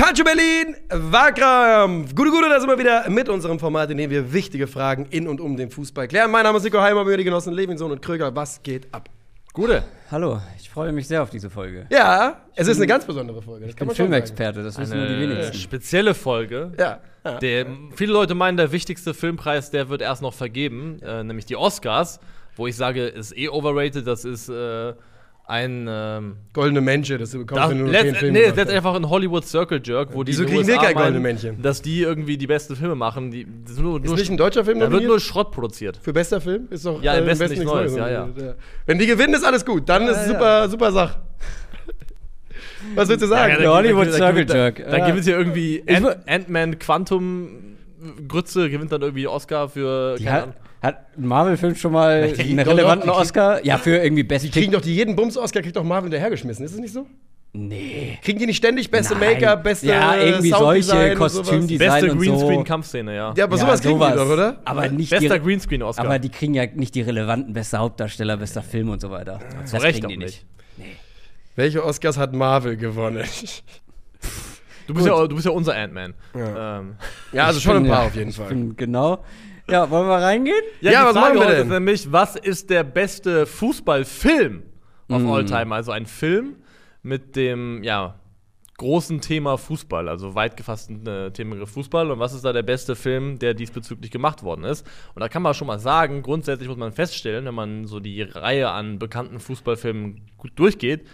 Culture Berlin, Wahlkampf. Gute, gute, da sind wir wieder mit unserem Format, in dem wir wichtige Fragen in und um den Fußball klären. Mein Name ist Nico Heimer, die Genossen Levinson und Kröger. Was geht ab? Gute. Hallo, ich freue mich sehr auf diese Folge. Ja, es ist eine ganz besondere Folge. Ich bin Filmexperte, das wissen nur die Eine wenigsten. spezielle Folge. Ja. ja. Der, viele Leute meinen, der wichtigste Filmpreis, der wird erst noch vergeben, äh, nämlich die Oscars, wo ich sage, ist eh overrated, das ist äh, ein ähm, Goldene Männchen, das bekommst das, du nur noch letzt, vielen Filmen. nee, das ist einfach ein Hollywood Circle Jerk, wo Wieso die kriegen wir USA kein goldene Männchen? dass die irgendwie die besten Filme machen. Die, das ist nur, ist nur, nicht ein deutscher Film da wird nur Schrott produziert. Für bester Film ist doch Ja, im äh, Westen Westen nichts Neues, ja, ja. nominiert, Wenn die gewinnen, ist alles gut. Dann ist es ja. super, super Sache. Was willst du sagen? Ja, da- Hollywood da- da- Circle da- Jerk. Da Ja. gewinnt hier irgendwie Ich Ant- mu- Ant-Man Quantum Grütze, gewinnt dann irgendwie Oscar für. Die keine hat, Ahnung. Hat ein Marvel-Film schon mal einen doch- relevanten Oscar? Ja, für irgendwie Best Die kriegen doch die jeden Bums-Oscar, kriegt doch Marvel hinterhergeschmissen. Ist es nicht so? Nee. Kriegen die nicht ständig beste. Make-up, beste Ja, irgendwie Sounddesign solche? Kostümdesign Beste und Greenscreen-Kampfszene, ja. Ja, aber Ja, sowas kriegen sowas. die doch, oder? Aber nicht Bester die, Greenscreen-Oscar. aber die kriegen ja nicht die relevanten bester Hauptdarsteller, bester Film und so weiter. Zu das Recht kriegen auch die nicht. Welche Oscars hat Marvel gewonnen? Du bist, ja, du bist ja unser Ant-Man. Ähm, ja, also Ich schon ein bin, paar auf jeden ich Fall. bin- Genau. Ja, wollen wir reingehen? ja, Ja, die was Frage machen wir denn? ist nämlich, was ist der beste Fußballfilm of Mm. all time? Also ein Film mit dem, ja, großen Thema Fußball, also weit gefassten äh, Themengriff Fußball. Und was ist da der beste Film, der diesbezüglich gemacht worden ist? Und da kann man schon mal sagen, grundsätzlich muss man feststellen, wenn man so die Reihe an bekannten Fußballfilmen gut durchgeht,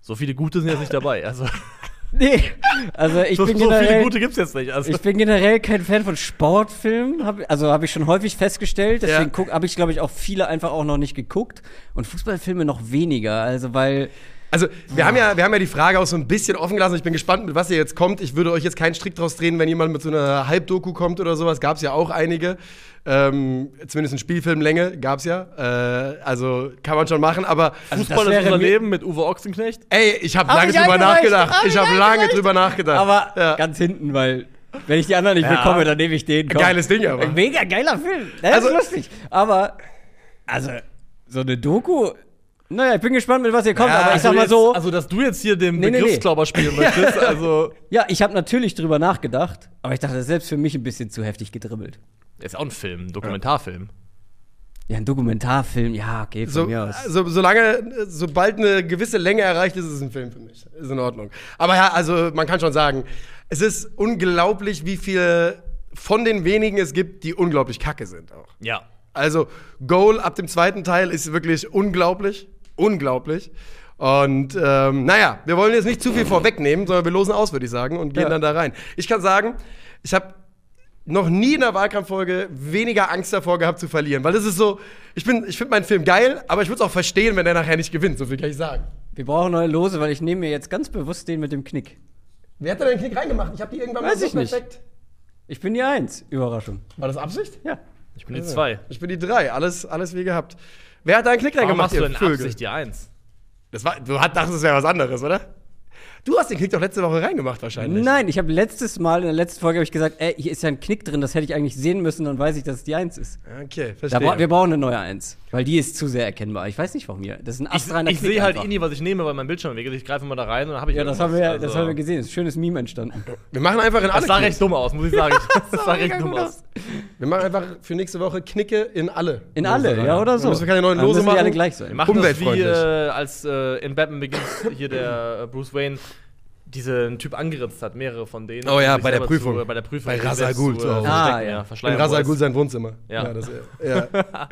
so viele gute sind jetzt nicht dabei. Also, Nee. Also ich so, bin so viele generell, gute gibt's jetzt nicht. Also, ich bin generell kein Fan von Sportfilmen. Hab, also habe ich schon häufig festgestellt. Deswegen Ja. habe ich, glaube ich, auch viele einfach auch noch nicht geguckt. Und Fußballfilme noch weniger. Also weil Also, wir haben, ja, wir haben ja die Frage auch so ein bisschen offen gelassen. Ich bin gespannt, mit was ihr jetzt kommt. Ich würde euch jetzt keinen Strick draus drehen, wenn jemand mit so einer Halbdoku kommt oder sowas. Gab es ja auch einige. Ähm, zumindest in Spielfilmlänge gab es ja. Äh, also kann man schon machen. Aber Also Fußball das ist unser Leben mit Uwe Ochsenknecht. ey, ich habe Hab lange ich drüber nachgedacht. hab Ich habe lange drüber nachgedacht. Aber ja. ganz hinten, weil wenn ich die anderen nicht Ja. bekomme, dann nehme ich den. Komm. Geiles Ding aber. Mega geiler Film. Das Also- ist lustig. Aber, also, so eine Doku. Naja, ich bin gespannt, mit was ihr kommt. Ja, aber ich Also sag mal jetzt- so. Also, dass du jetzt hier den Nee, nee, nee. Begriffsklauber spielen möchtest, also. ja, ich habe natürlich drüber nachgedacht. Aber ich dachte, das ist selbst für mich ein bisschen zu heftig gedribbelt. Ist auch ein Film, ein Dokumentarfilm. Ja, ein Dokumentarfilm, ja, okay, von So, mir aus. so, solange, sobald eine gewisse Länge erreicht ist, ist es ein Film für mich. Ist in Ordnung. Aber ja, also man kann schon sagen, es ist unglaublich, wie viele von den wenigen es gibt, die unglaublich kacke sind auch. Ja. Also Goal ab dem zweiten Teil ist wirklich unglaublich. Unglaublich. Und ähm, naja, wir wollen jetzt nicht zu viel vorwegnehmen, sondern wir losen aus, würde ich sagen, und gehen Ja. dann da rein. Ich kann sagen, ich habe noch nie in einer Wahlkampffolge weniger Angst davor gehabt zu verlieren. Weil das ist so, ich, bin- ich finde meinen Film geil, aber ich würde es auch verstehen, wenn er nachher nicht gewinnt. So viel kann ich sagen. Wir brauchen neue Lose, weil ich nehme mir jetzt ganz bewusst den mit dem Knick. Wer hat da den Knick reingemacht? Ich habe die irgendwann Weiß mal so ich nicht. perfekt. Ich bin die Eins. Überraschung. War das Absicht? Ja. Ich bin die zwei. Ich bin die drei. Alles, alles wie gehabt. Wer hat da einen Warum reingemacht, machst du in? Absicht die Eins? Das war, du dachtest, es wäre was anderes, oder? Du hast den Knick doch letzte Woche reingemacht wahrscheinlich. Nein, ich habe letztes Mal, in der letzten Folge, habe ich gesagt, ey, hier ist ja ein Knick drin, das hätte ich eigentlich sehen müssen, dann weiß ich, dass es die Eins ist. Okay, verstehe. bra wir brauchen eine neue Eins, weil die ist zu sehr erkennbar. Ich weiß nicht, warum hier. Das ist ein Ich, astreiner ich Knick sehe halt einfach. eh nie, was ich nehme, weil mein Bildschirm weg ist. Ich greife mal da rein und dann habe ich Ja, das haben, wir, irgendwas. das Also, haben wir gesehen. Das ist ein schönes Meme entstanden. wir machen einfach in alle Das sah Knicks. recht dumm aus, muss ich sagen. Das sah recht dumm aus. Wir machen einfach für nächste Woche Knicke in alle. In alle, ja, oder so. Dann müssen wir keine neuen Lose machen. alle gleich Wir sein. machen das wie Umweltfreundlich. äh, als äh, in Batman Begins hier der äh, Bruce Wayne diesen Typ angeritzt hat, mehrere von denen. Oh ja, sich bei der Prüfung. Zu, äh, bei der Prüfung. Bei sich Ra's selbst al Ghul zu, äh, Hause. Ah, ja. ja. In Rasal. Ghul sein Wohnzimmer. Ja. das, ja.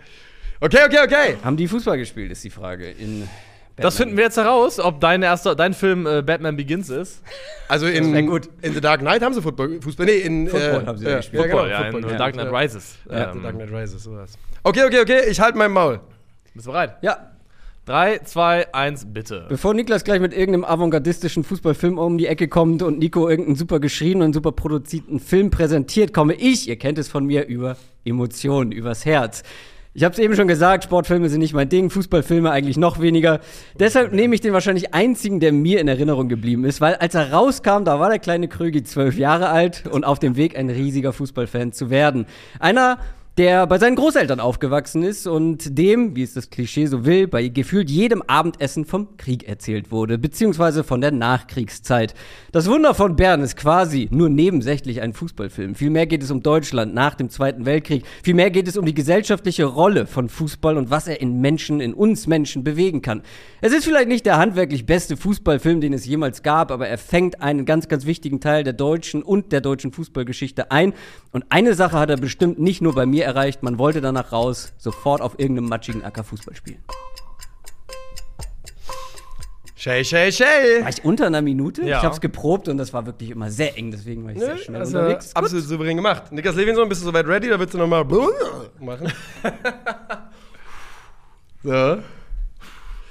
Okay, okay, okay. Haben die Fußball gespielt, ist die Frage. In Das finden wir jetzt heraus, ob dein erster, dein Film äh, Batman Begins ist. Also in, in The Dark Knight haben sie Football, Fußball, nee, in Football äh, haben sie ja, gespielt. Ja, genau, Football, ja, in Football, Dark Knight ja. Rises. Ja, Ähm, The Dark Knight Rises, sowas. Okay, okay, okay, ich halte mein Maul. Bist du bereit? Ja, 3, 2, 1, bitte. bevor Niklas gleich mit irgendeinem avantgardistischen Fußballfilm um die Ecke kommt und Nico irgendeinen super geschriebenen super produzierten Film präsentiert, komme ich, ihr kennt es von mir, über Emotionen, übers Herz. Ich habe es eben schon gesagt, Sportfilme sind nicht mein Ding, Fußballfilme eigentlich noch weniger. Deshalb nehme ich den wahrscheinlich einzigen, der mir in Erinnerung geblieben ist, weil als er rauskam, da war der kleine Krögi zwölf Jahre alt und auf dem Weg, ein riesiger Fußballfan zu werden. Einer, der bei seinen Großeltern aufgewachsen ist und dem, wie es das Klischee so will, bei gefühlt jedem Abendessen vom Krieg erzählt wurde, beziehungsweise von der Nachkriegszeit. Das Wunder von Bern ist quasi nur nebensächlich ein Fußballfilm. Vielmehr geht es um Deutschland nach dem Zweiten Weltkrieg. Vielmehr geht es um die gesellschaftliche Rolle von Fußball und was er in Menschen, in uns Menschen bewegen kann. Es ist vielleicht nicht der handwerklich beste Fußballfilm, den es jemals gab, aber er fängt einen ganz, ganz wichtigen Teil der deutschen und der deutschen Fußballgeschichte ein. Und eine Sache hat er bestimmt nicht nur bei mir erreicht, man wollte danach raus, sofort auf irgendeinem matschigen Acker Fußball spielen. Shay, Shay, Shay. War ich unter einer Minute? Ja. Ich habe es geprobt und das war wirklich immer sehr eng, deswegen war ich sehr schnell also, unterwegs. Gut. absolut souverän gemacht. Niklas Levinson, bist du soweit ready? Da willst du nochmal machen. so.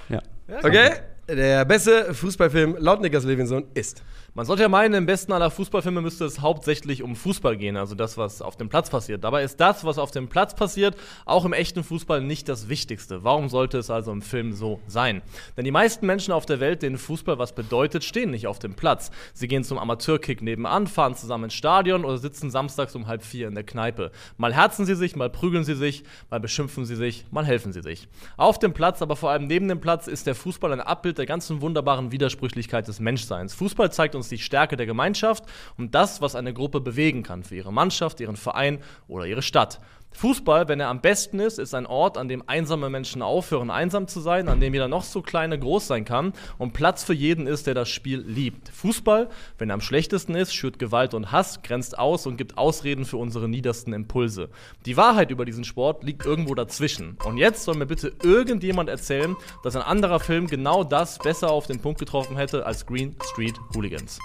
Ja. Okay. Der beste Fußballfilm laut Niklas Levinson ist. Man sollte ja meinen, im besten aller Fußballfilme müsste es hauptsächlich um Fußball gehen, also das, was auf dem Platz passiert. Dabei ist das, was auf dem Platz passiert, auch im echten Fußball nicht das Wichtigste. Warum sollte es also im Film so sein? Denn die meisten Menschen auf der Welt, denen Fußball was bedeutet, stehen nicht auf dem Platz. Sie gehen zum Amateurkick nebenan, fahren zusammen ins Stadion oder sitzen samstags um halb vier in der Kneipe. Mal herzen sie sich, mal prügeln sie sich, mal beschimpfen sie sich, mal helfen sie sich. Auf dem Platz, aber vor allem neben dem Platz, ist der Fußball ein Abbild der ganzen wunderbaren Widersprüchlichkeit des Menschseins. Fußball zeigt uns die Stärke der Gemeinschaft und das, was eine Gruppe bewegen kann für ihre Mannschaft, ihren Verein oder ihre Stadt. Fußball, wenn er am besten ist, ist ein Ort, an dem einsame Menschen aufhören, einsam zu sein, an dem jeder noch so kleine groß sein kann und Platz für jeden ist, der das Spiel liebt. Fußball, wenn er am schlechtesten ist, schürt Gewalt und Hass, grenzt aus und gibt Ausreden für unsere niedersten Impulse. Die Wahrheit über diesen Sport liegt irgendwo dazwischen. Und jetzt soll mir bitte irgendjemand erzählen, dass ein anderer Film genau das besser auf den Punkt getroffen hätte als Green Street Hooligans.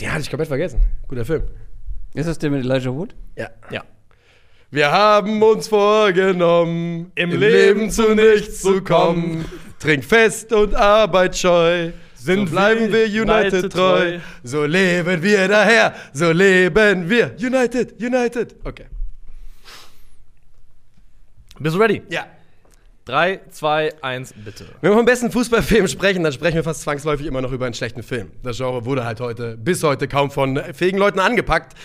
Den hatte ich komplett vergessen. Guter Film. Ist das der mit Elijah Wood? Ja. Ja. Wir haben uns vorgenommen, im, Leben zu nichts zu kommen. Trink fest und arbeitsscheu. Sind so bleiben wir wir United United treu. treu. So leben wir daher. So leben wir. United, United. Okay. Bist du ready? Ja. 3, 2, 1, bitte. Wenn wir vom besten Fußballfilm sprechen, dann sprechen wir fast zwangsläufig immer noch über einen schlechten Film. Das Genre wurde halt heute, bis heute kaum von fähigen Leuten angepackt.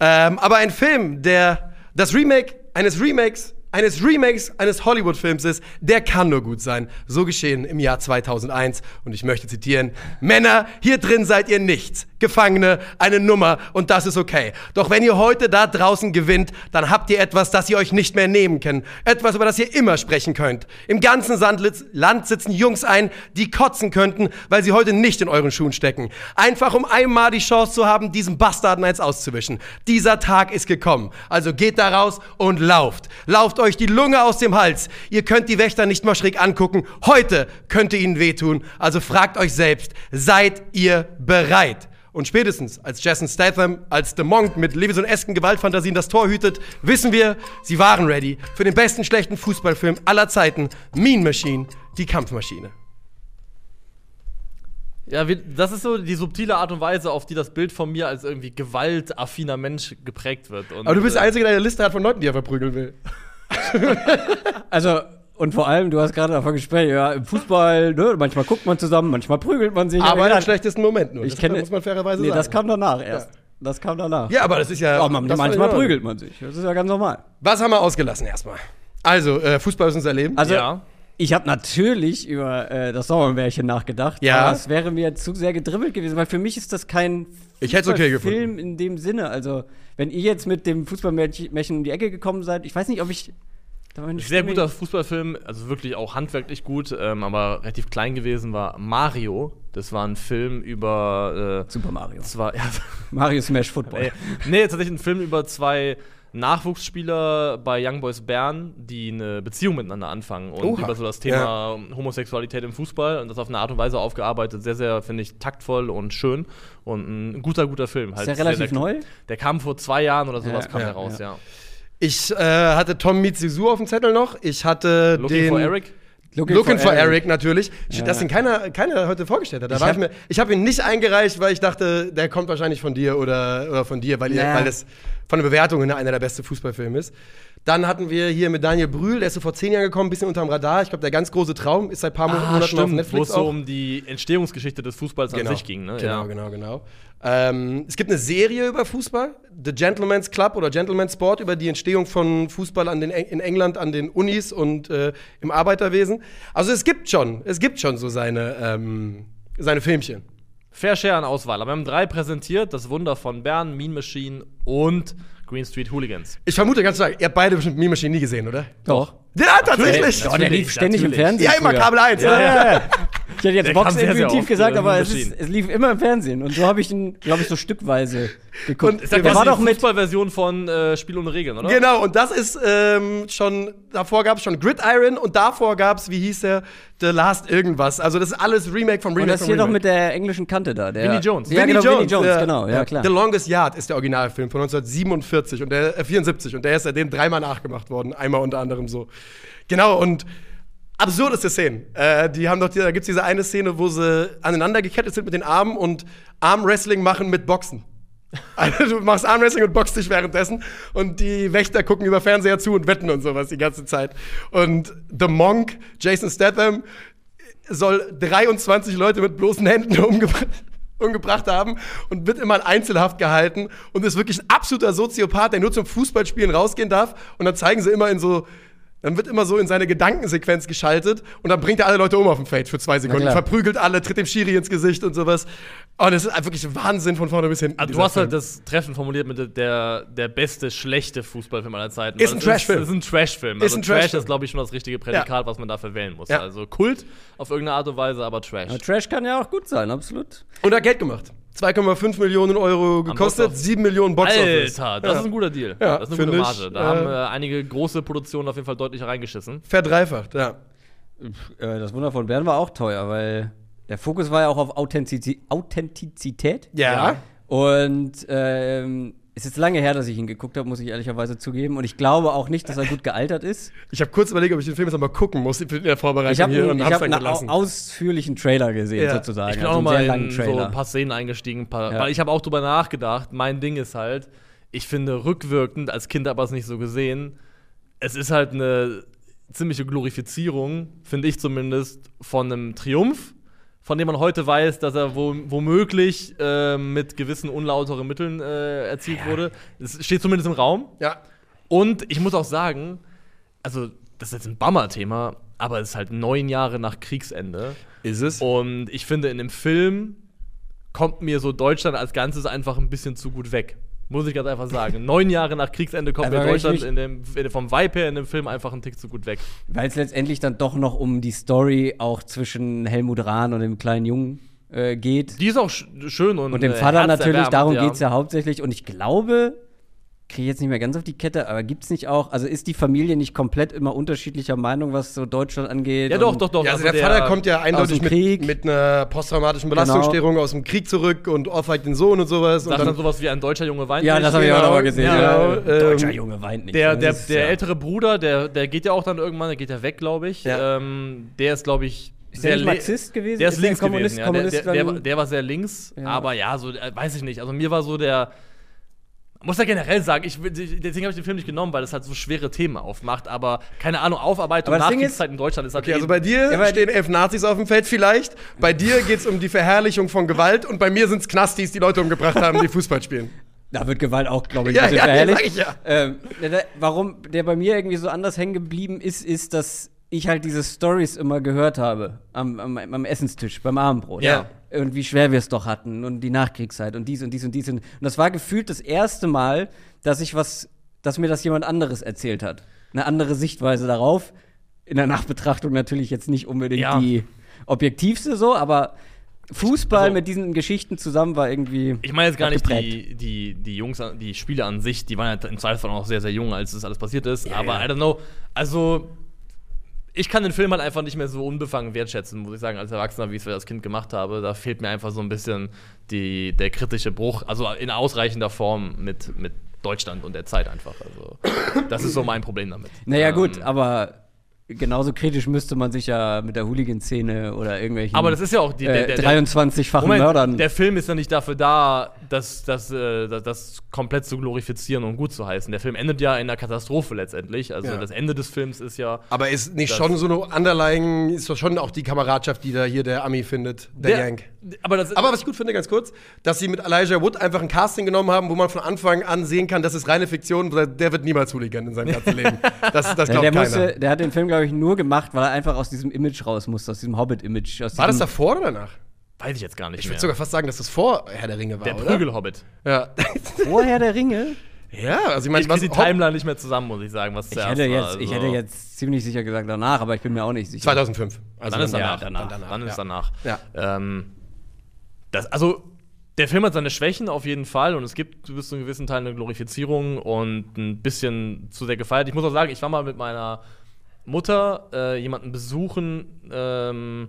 Ähm, aber ein Film, der das Remake eines Remakes eines Remakes eines Hollywood-Films ist, der kann nur gut sein. So geschehen im Jahr 2001. Und ich möchte zitieren, Männer, hier drin seid ihr nichts. Gefangene, eine Nummer und das ist okay. Doch wenn ihr heute da draußen gewinnt, dann habt ihr etwas, das ihr euch nicht mehr nehmen könnt. Etwas, über das ihr immer sprechen könnt. Im ganzen Land sitzen Jungs ein, die kotzen könnten, weil sie heute nicht in euren Schuhen stecken. Einfach um einmal die Chance zu haben, diesem Bastarden eins auszuwischen. Dieser Tag ist gekommen. Also geht da raus und lauft. Lauft euch die Lunge aus dem Hals. Ihr könnt die Wächter nicht mal schräg angucken. Heute könnte ihnen wehtun. Also fragt euch selbst, seid ihr bereit? Und spätestens als Jason Statham als The Monk mit Levison-esken Gewaltfantasien das Tor hütet, wissen wir, sie waren ready für den besten schlechten Fußballfilm aller Zeiten, Mean Machine, die Kampfmaschine. Ja, wie, das ist so die subtile Art und Weise, auf die das Bild von mir als irgendwie gewaltaffiner Mensch geprägt wird. Und, Aber du bist der äh, Einzige, der eine Liste hat von Leuten, die er verprügeln will. Also, und vor allem, du hast gerade davon gesprochen, ja, im Fußball, ne, manchmal guckt man zusammen, manchmal prügelt man sich. Aber ja, im schlechtesten Moment nur. ich Das kenne, muss man fairerweise nee, sagen. das kam danach erst. Das kam danach. ja, aber das ist ja. Aber man, das manchmal ja- prügelt man sich. Das ist ja ganz normal. Was haben wir ausgelassen erstmal? Also, äh, Fußball ist unser Leben. Also, Ja. Ich habe natürlich über äh, das Sommermärchen nachgedacht. Ja. Aber es wäre mir zu sehr gedribbelt gewesen, weil für mich ist das kein Ich hätte es okay Film in dem Sinne. Also, wenn ihr jetzt mit dem Fußballmärchen um die Ecke gekommen seid, ich weiß nicht, ob ich. Sehr guter Fußballfilm, also wirklich auch handwerklich gut, ähm, aber relativ klein gewesen war Mario. Das war ein Film über äh, Super Mario. zwei, ja, Mario Smash Football. nee, nee, tatsächlich ein Film über zwei Nachwuchsspieler bei Young Boys Bern, die eine Beziehung miteinander anfangen und Oha. über so das Thema Homosexualität im Fußball und das auf eine Art und Weise aufgearbeitet. Sehr, sehr, finde ich, taktvoll und schön und ein guter, guter Film. Ist der relativ sehr, neu? Der kam vor zwei Jahren oder sowas, Ja, kam ja, der raus, ja. Ich äh, hatte Tom Mitsuzu auf dem Zettel noch. Ich hatte Looking den. for Eric? Looking, for, Eric. natürlich. Ja. Das den keiner, keiner heute vorgestellt hat. Da Ich war ich hab- mir, ich habe ihn nicht eingereicht, weil ich dachte, der kommt wahrscheinlich von dir oder, oder von dir, weil, ihr, Ja. weil das von den Bewertungen einer der beste Fußballfilme ist. Dann hatten wir hier mit Daniel Brühl, der ist so vor zehn Jahren gekommen, ein bisschen unterm Radar. Ich glaube, der ganz große Traum ist seit ein paar Monaten auf Ah, stimmt, wo Netflix es so um die Entstehungsgeschichte des Fußballs genau. an sich ging. Ne? Genau, ja. genau, genau. Ähm, es gibt eine Serie über Fußball, The Gentleman's Club oder Gentleman's Sport, über die Entstehung von Fußball an den, in England an den Unis und äh, im Arbeiterwesen. Also es gibt schon, es gibt schon so seine, ähm, seine Filmchen. Fair Share an Auswahl. Aber wir haben drei präsentiert: Das Wunder von Bern, Mean Machine und Green Street Hooligans. Ich vermute ganz stark, ihr habt beide bestimmt Meme Machine nie gesehen, oder? Doch. Ja, tatsächlich. Ja, der lief ständig im natürlich. Fernsehen. Ja, immer. Kabel 1. Ja, ne? ja, ja. Ich hätte jetzt Der Box kam sehr, sehr intuitiv oft, gesagt, aber es, ist, es lief immer im Fernsehen. Und so habe ich ihn, glaube ich, so stückweise geguckt. Und Der das war ist doch mit. Fußballversion von äh, Spiel ohne Regeln, oder? Genau, und das ist ähm, schon, davor gab es schon Gridiron und davor gab es, wie hieß der, The Last Irgendwas. Also das ist alles Remake vom Remake Und das vom hier doch Remake. mit der englischen Kante da. Der, Vinnie Jones. Ja, Vinnie genau, Vinnie Jones, genau, ja, klar. The Longest Yard ist der Originalfilm von 1947 und der äh, 74 und der ist seitdem dreimal nachgemacht worden, einmal unter anderem so. Genau und absurdeste Szenen. Äh, die haben doch, da gibt's diese eine Szene, wo sie aneinander gekettet sind mit den Armen und Armwrestling machen mit Boxen. Also, du machst Armwrestling und boxst dich währenddessen und die Wächter gucken über Fernseher zu und wetten und sowas die ganze Zeit. Und The Monk, Jason Statham, soll 23 Leute mit bloßen Händen umgebracht, umgebracht haben und wird immer in Einzelhaft gehalten und ist wirklich ein absoluter Soziopath, der nur zum Fußballspielen rausgehen darf. Und dann zeigen sie immer in so. Dann wird immer so in seine Gedankensequenz geschaltet und dann bringt er alle Leute um auf dem Feld für zwei Sekunden, verprügelt alle, tritt dem Schiri ins Gesicht und sowas. Und das ist einfach wirklich Wahnsinn von vorne bis hinten. Also, du hast halt Film. das Treffen formuliert mit der, der beste, schlechte Fußballfilm aller Zeiten. Ist Weil ein es Trashfilm. Ist ein Trashfilm. Ist Also ein Trash Trashfilm. ist, glaube ich, schon das richtige Prädikat, was man dafür wählen muss. Ja. Also Kult auf irgendeine Art und Weise, aber Trash. Aber Trash kann ja auch gut sein, absolut. Und er hat Geld gemacht. 2,5 Millionen Euro gekostet, Box 7 Millionen Box Office. Alter, das Ja. ist ein guter Deal. Ja, das ist eine gute Marge. Da äh, haben äh, einige große Produktionen auf jeden Fall deutlich reingeschissen. Verdreifacht, ja. Äh, Das Wunder von Bern war auch teuer, weil der Fokus war ja auch auf Authentizi Authentizität. Ja. Und ähm, es ist lange her, dass ich ihn geguckt habe, muss ich ehrlicherweise zugeben. Und ich glaube auch nicht, dass er gut gealtert ist. Ich habe kurz überlegt, ob ich den Film jetzt noch mal gucken muss in der Vorbereitung Ich habe einen, ich hab einen ausführlichen Trailer gesehen, Ja. sozusagen. Ich bin Also auch mal in so ein paar Szenen eingestiegen, ein paar, Ja. weil ich habe auch drüber nachgedacht. Mein Ding ist halt, ich finde rückwirkend, als Kind aber es nicht so gesehen, es ist halt eine ziemliche Glorifizierung, finde ich zumindest, von einem Triumph, von dem man heute weiß, dass er wo, womöglich äh, mit gewissen unlauteren Mitteln äh, erzielt wurde. Es steht zumindest im Raum. ja. Und ich muss auch sagen, also das ist jetzt ein Bummer-Thema, aber es ist halt neun Jahre nach Kriegsende. Ist es? Und ich finde, in dem Film kommt mir so Deutschland als Ganzes einfach ein bisschen zu gut weg. Muss ich ganz einfach sagen. Neun Jahre nach Kriegsende kommt Aber Deutschland in dem, in, vom Vibe her in dem Film einfach einen Tick zu gut weg. Weil es letztendlich dann doch noch um die Story auch zwischen Helmut Rahn und dem kleinen Jungen äh, geht. Die ist auch sch schön und Und dem äh, Vater natürlich, darum ja. geht's ja hauptsächlich. Und ich glaube, kriege ich jetzt nicht mehr ganz auf die Kette, aber gibt's nicht auch, also ist die Familie nicht komplett immer unterschiedlicher Meinung, was so Deutschland angeht? Ja, doch, doch, doch. Ja, also Also der, Vater kommt ja eindeutig mit, Krieg. mit einer posttraumatischen Belastungsstörung aus dem Krieg zurück und ohrfeigt den Sohn und sowas. Sagt und dann sowas wie ein deutscher Junge weint Ja, nicht. das habe ich auch Genau, noch mal gesehen. ja, Ja, ähm, Deutscher Junge weint nicht. Der, Das der, der ja. ältere Bruder, der, der geht ja auch dann irgendwann, der geht ja weg, glaube ich. Ja. Ähm, der ist, glaube ich, Ist der nicht le- Marxist gewesen? Der ist, Ist der links Kommunist- gewesen, ja. Kommunist der, der, der, war, der war sehr links, Ja. aber ja, so, äh, weiß ich nicht. Also mir war so der. Muss ja generell sagen, ich, deswegen habe ich den Film nicht genommen, weil es halt so schwere Themen aufmacht. Aber keine Ahnung, Aufarbeitung das Nachkriegszeit in Deutschland ist halt Okay, also bei dir Ja, stehen elf Nazis auf dem Feld vielleicht. Bei dir geht es um die Verherrlichung von Gewalt und bei mir sind es Knastis, die Leute umgebracht haben, die Fußball spielen. Da wird Gewalt auch, glaube ich, Ja, ja, verherrlicht. sag ich ja. Ähm, der, der, warum der bei mir irgendwie so anders hängen geblieben ist, ist, dass ich halt diese Stories immer gehört habe am, am, am Essenstisch, beim Abendbrot. Ja. Und wie schwer wir es doch hatten und die Nachkriegszeit und dies und dies und dies. Und, und das war gefühlt das erste Mal, dass ich was, dass mir das jemand anderes erzählt hat. Eine andere Sichtweise darauf. In der Nachbetrachtung natürlich jetzt nicht unbedingt Ja. die objektivste so, aber Fußball Also- mit diesen Geschichten zusammen war irgendwie. Ich meine jetzt gar nicht die, die, die Jungs, die Spieler an sich, die waren ja im Zweifelsfall auch noch sehr, sehr jung, als das alles passiert ist. aber ja. I don't know. Also, ich kann den Film halt einfach nicht mehr so unbefangen wertschätzen, muss ich sagen, als Erwachsener, wie ich es als Kind gemacht habe. Da fehlt mir einfach so ein bisschen die, der kritische Bruch, also in ausreichender Form mit, mit Deutschland und der Zeit einfach. Also, das ist so mein Problem damit. Naja, Ähm, gut, aber genauso kritisch müsste man sich ja mit der Hooligan-Szene oder irgendwelchen Aber das ist ja auch die, der, äh, der, der, 23-fachen Moment, Mördern. der Film ist ja nicht dafür da, das, das, äh, das, das komplett zu glorifizieren und gut zu heißen. Der Film endet ja in einer Katastrophe letztendlich. Also Ja. das Ende des Films ist ja. Aber ist nicht schon so eine Underlying, ist doch schon auch die Kameradschaft, die da hier der Ami findet, der, Yank. Aber das Aber was ich gut finde, ganz kurz, dass sie mit Elijah Wood einfach ein Casting genommen haben, wo man von Anfang an sehen kann, das ist reine Fiktion, der wird niemals Hooligan in seinem ganzen Leben. Das, das Ja, glaubt der, keiner. musste, der hat den Film, glaube ich, nur gemacht, weil er einfach aus diesem Image raus musste, aus diesem Hobbit-Image. War das davor oder danach? weiß ich jetzt gar nicht Ich würde sogar fast sagen, dass das vor Herr der Ringe war, der? Prügelhobbit. Ja. vorher der Ringe? ja, also ich meine, Ich was die Timeline nicht mehr zusammen, muss ich sagen, was Ich zuerst hätte, war. jetzt, ich Also, hätte jetzt ziemlich sicher gesagt danach, aber ich bin mir auch nicht sicher. 2005. Also Dann ist danach. ja, danach. Dann, Danach, dann ist ja. danach. Ja. Ähm, das, also, der Film hat seine Schwächen auf jeden Fall und es gibt bis zu einem gewissen Teil eine Glorifizierung und ein bisschen zu sehr gefeiert. Ich muss auch sagen, ich war mal mit meiner Mutter äh, jemanden besuchen, ähm,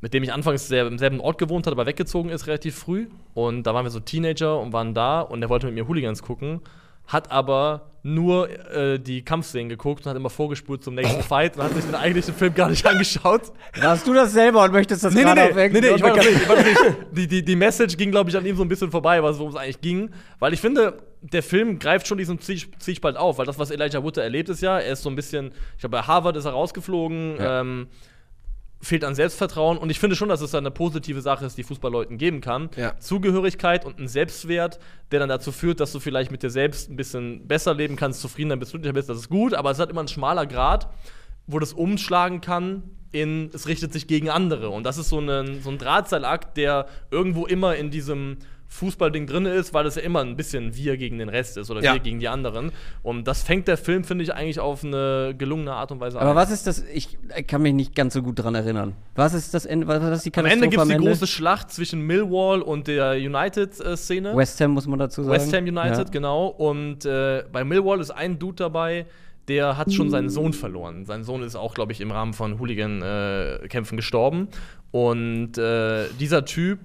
mit dem ich anfangs sehr, im selben Ort gewohnt hat, aber weggezogen ist relativ früh. Und da waren wir so Teenager und waren da und der wollte mit mir Hooligans gucken, hat aber nur äh, die Kampfszenen geguckt und hat immer vorgespult zum nächsten Fight und hat sich den eigentlichen Film gar nicht angeschaut. Warst du das selber und möchtest das Nee, nee, gerade nee, auf nee, nee, ich war das nicht. Ich war das nicht. Die, die, die Message ging, glaube ich, an ihm so ein bisschen vorbei, was- worum es eigentlich ging. Weil ich finde, der Film greift schon diesen Zwie- Zwiespalt auf, weil das, was Elijah Wood erlebt, ist ja, er ist so ein bisschen, ich glaube, bei Harvard ist er rausgeflogen, Ja. ähm, fehlt an Selbstvertrauen und ich finde schon, dass es eine positive Sache ist, die Fußballleuten geben kann. Ja. Zugehörigkeit und ein Selbstwert, der dann dazu führt, dass du vielleicht mit dir selbst ein bisschen besser leben kannst, zufriedener bist, glücklicher bist, das ist gut, aber es hat immer ein schmaler Grad, wo das umschlagen kann in, es richtet sich gegen andere. Und das ist so, ein so ein Drahtseilakt, der irgendwo immer in diesem Fußballding drin ist, weil es ja immer ein bisschen wir gegen den Rest ist oder Ja. wir gegen die anderen. Und das fängt der Film, finde ich, eigentlich auf eine gelungene Art und Weise Aber ein. was ist das? Ich kann mich nicht ganz so gut dran erinnern. Was ist das Ende? Was ist die Am Katastrophe Ende gibt es die am große Schlacht zwischen Millwall und der United-Szene. West Ham muss man dazu sagen. West Ham United, Ja. genau. Und äh, bei Millwall ist ein Dude dabei, der hat schon seinen Sohn verloren. Sein Sohn ist auch, glaube ich, im Rahmen von Hooligan-Kämpfen gestorben. Und äh, dieser Typ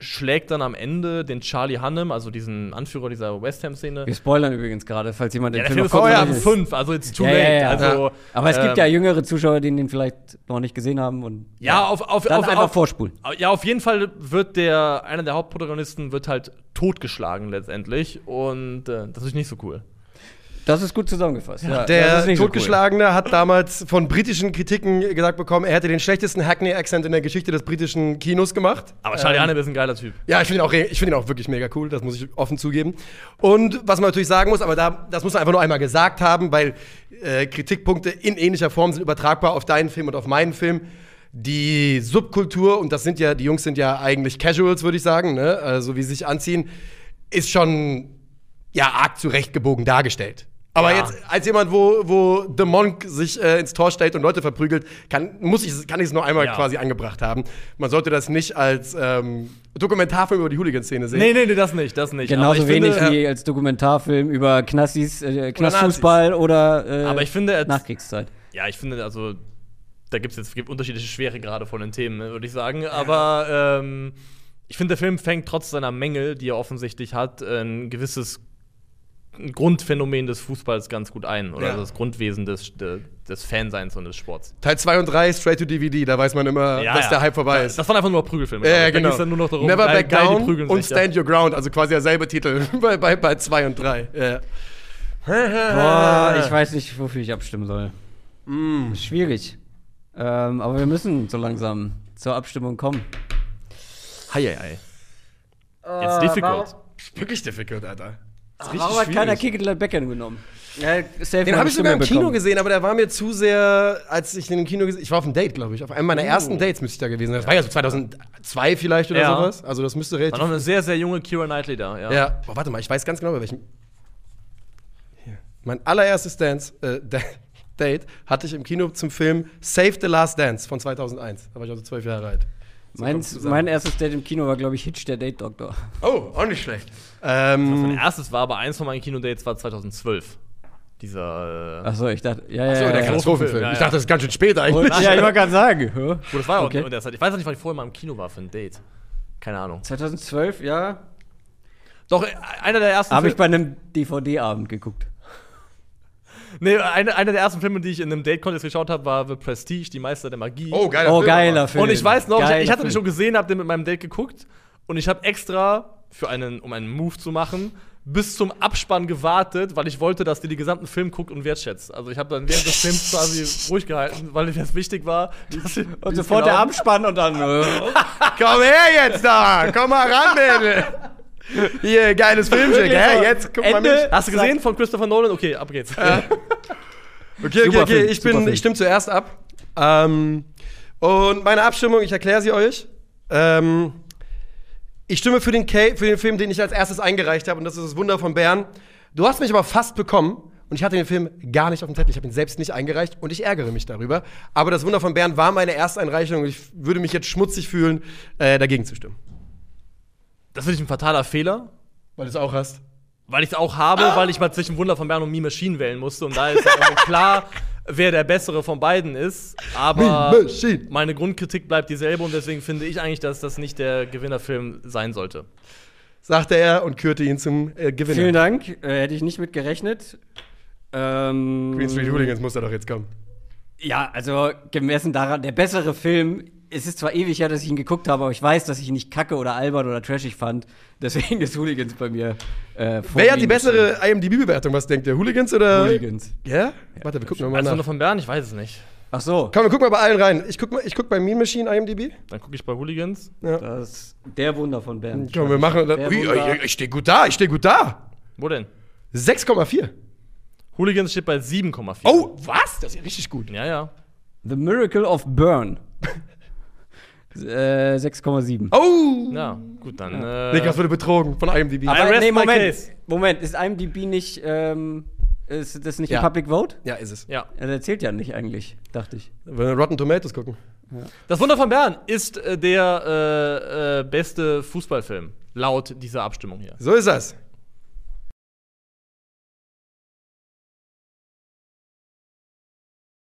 schlägt dann am Ende den Charlie Hannem, also diesen Anführer dieser West Ham-Szene. Wir spoilern übrigens gerade, falls jemand Ja, den der Film Film ist noch vorher ab gucken will. fünf, also it's too Ja, late. ja, ja. Also, Ja. Aber es gibt ähm, ja jüngere Zuschauer, die den vielleicht noch nicht gesehen haben und Ja, auf, auf, dann auf, einfach auf, vorspulen. Ja, auf jeden Fall wird der, einer der Hauptprotagonisten wird halt totgeschlagen letztendlich. Und äh, das ist nicht so cool. Das ist gut zusammengefasst. Ja, Der nicht so Totgeschlagene hat damals von britischen Kritiken gesagt bekommen, er hätte den schlechtesten Hackney-Accent in der Geschichte des britischen Kinos gemacht. Aber Charlie Ähm, ist ein geiler Typ. Ja, ich finde ihn, auch ich find ihn auch wirklich mega cool, das muss ich offen zugeben. Und was man natürlich sagen muss, aber da, das muss man einfach nur einmal gesagt haben, weil äh, Kritikpunkte in ähnlicher Form sind übertragbar auf deinen Film und auf meinen Film. Die Subkultur, und das sind ja, die Jungs sind ja eigentlich Casuals, würde ich sagen, ne? also wie sie sich anziehen, ist schon ja arg zurechtgebogen dargestellt. Aber Ja. jetzt als jemand, wo, wo The Monk sich äh, ins Tor stellt und Leute verprügelt, kann, muss ich, kann ich es nur einmal Ja. quasi angebracht haben. Man sollte das nicht als ähm, Dokumentarfilm über die Hooligan-Szene sehen. Nee, nee, nee, das nicht, das nicht. Genauso Aber ich wenig finde, wie als Dokumentarfilm über Knassis, äh, Knastfußball oder, äh, Aber ich finde, er- Nachkriegszeit. Ja, ich finde, also, da gibt es jetzt gibt unterschiedliche Schweregrade von den Themen, würde ich sagen. Aber ähm, ich finde, der Film fängt trotz seiner Mängel, die er offensichtlich hat, ein gewisses Grundphänomen des Fußballs ganz gut ein. Oder Ja. das Grundwesen des, de, des Fanseins und des Sports. Teil 2 und 3 straight to DVD, da weiß man immer, dass der Hype vorbei ist. Das waren einfach nur Prügelfilme. Ja, ja. Da genau. dann nur noch darum, Never geil- Back geil, die Down prügeln und sich, ja. Stand Your Ground, also quasi derselbe Titel bei 2 bei, bei zwei und 3. Ja. Boah, ich weiß nicht, wofür ich abstimmen soll. Mm. Schwierig. Ähm, aber wir müssen so langsam zur Abstimmung kommen. Hei, hei, hei. It's difficult. Wirklich difficult, Alter. Warum hat keiner Kick It Like Beckham genommen? Ja, safe Den habe ich sogar im Kino bekommen. gesehen, aber der war mir zu sehr, als ich den im Kino gesehen Ich war auf einem Date, glaube ich. Auf einem meiner ersten Dates müsste ich da gewesen sein. Das war ja so 2002 vielleicht oder Ja. sowas. Also das müsste War relativ noch eine sehr, sehr junge Kira Knightley da, ja. Ja, oh, warte mal, ich weiß ganz genau, bei welchem. Hier. Mein allererstes Dance, äh, Da- Date hatte ich im Kino zum Film Save the Last Dance von 2001. Da war ich also zwölf Jahre alt. So Meins, mein erstes Date im Kino war, glaube ich, Hitch, der Date-Doktor. Oh, auch nicht schlecht. Mein Ähm, erstes war aber eins von meinen Kinodates war 2012. Dieser. Äh, Achso, ich dachte, ja, ja, der ja. Katastrophenfilm. Ja, ja. Ich dachte, das ist ganz schön spät eigentlich. ja, ich wollte gerade sagen. hä? Wo das war Okay. okay. und das, ich weiß auch nicht, wann ich vorher mal im Kino war für ein Date. Keine Ahnung. 2012, ja. Doch, äh, einer der ersten Habe ich bei einem DVD-Abend geguckt. Nee, eine, einer der ersten Filme, die ich in einem Date-Contest geschaut habe, war The Prestige, die Meister der Magie. Oh, geiler Oh, Film, geiler. Film. Und ich weiß noch, ich, Geiler ich hatte den schon gesehen, hab den mit meinem Date geguckt und ich habe extra für einen, um einen Move zu machen, bis zum Abspann gewartet, weil ich wollte, dass die den gesamten Film guckt und wertschätzt. Also ich habe dann während des Films quasi ruhig gehalten, weil mir das wichtig war. Und sofort der Abspann und dann. äh, Komm her jetzt da! Komm mal ran, Mädel! Hier, geiles Filmchen. Wirklich Hä, jetzt guck mal Ende. mich. Hast du gesehen von Christopher Nolan? Okay, ab geht's. Okay, okay, okay. Film, Ich, bin, ich stimme zuerst ab. Ähm, und meine Abstimmung, ich erkläre sie euch. Ähm, ich stimme für den, K für den Film, den ich als erstes eingereicht habe, und das ist das Wunder von Bern. Du hast mich aber fast bekommen. Und ich hatte den Film gar nicht auf dem Zettel. Ich habe ihn selbst nicht eingereicht und ich ärgere mich darüber. Aber das Wunder von Bern war meine Ersteinreichung und ich würde mich jetzt schmutzig fühlen, äh, dagegen zu stimmen. Das finde ich ein fataler Fehler. Weil du es auch hast. Weil ich es auch habe, weil ich mal zwischen Wunder von Bern und Me Machine wählen musste. Und da ist ja klar, wer der bessere von beiden ist. Aber meine Grundkritik bleibt dieselbe und deswegen finde ich eigentlich, dass das nicht der Gewinnerfilm sein sollte. Sagte er und kürte ihn zum äh, Gewinner. Vielen Dank. Äh, hätte ich nicht mit gerechnet. Ähm, Green Street Hooligans muss da doch jetzt kommen. Ja, also gemessen daran, der bessere Film. Es ist zwar ewig her, dass ich ihn geguckt habe, aber ich weiß, dass ich ihn nicht kacke oder albern oder trashig fand. Deswegen ist Hooligans bei mir. Äh, vor Wer hat die bessere IMDb-Bewertung? Was denkt der? Hooligans oder? Hooligans. Ja? Warte, wir gucken nochmal nach. Wunder von Bern, ich weiß es nicht. Ach so, Komm, wir gucken mal bei allen rein. Ich guck, mal, ich guck bei Mean Machine IMDb. Dann gucke ich bei Hooligans. das ist der Wunder von Bern. Komm, wir machen. Der Ui, ich ich stehe gut da, ich stehe gut da. Wo denn? 6,4. Hooligans steht bei 7,4. Oh, was? Das ist ja richtig gut. Ja, ja. The Miracle of Burn. äh, 6,7. Oh! Ja, gut, dann. Äh, Niklas wurde betrogen von IMDb. Aber- my Moment, case. Moment, ist IMDb nicht, ähm, ist das nicht Ja. ein Public Vote? ja, ist es. ja. Ja, der zählt ja nicht eigentlich, dachte ich. Wenn wir Rotten Tomatoes gucken. Das Wunder von Bern ist äh, der äh, äh, beste Fußballfilm, laut dieser Abstimmung hier. So ist das.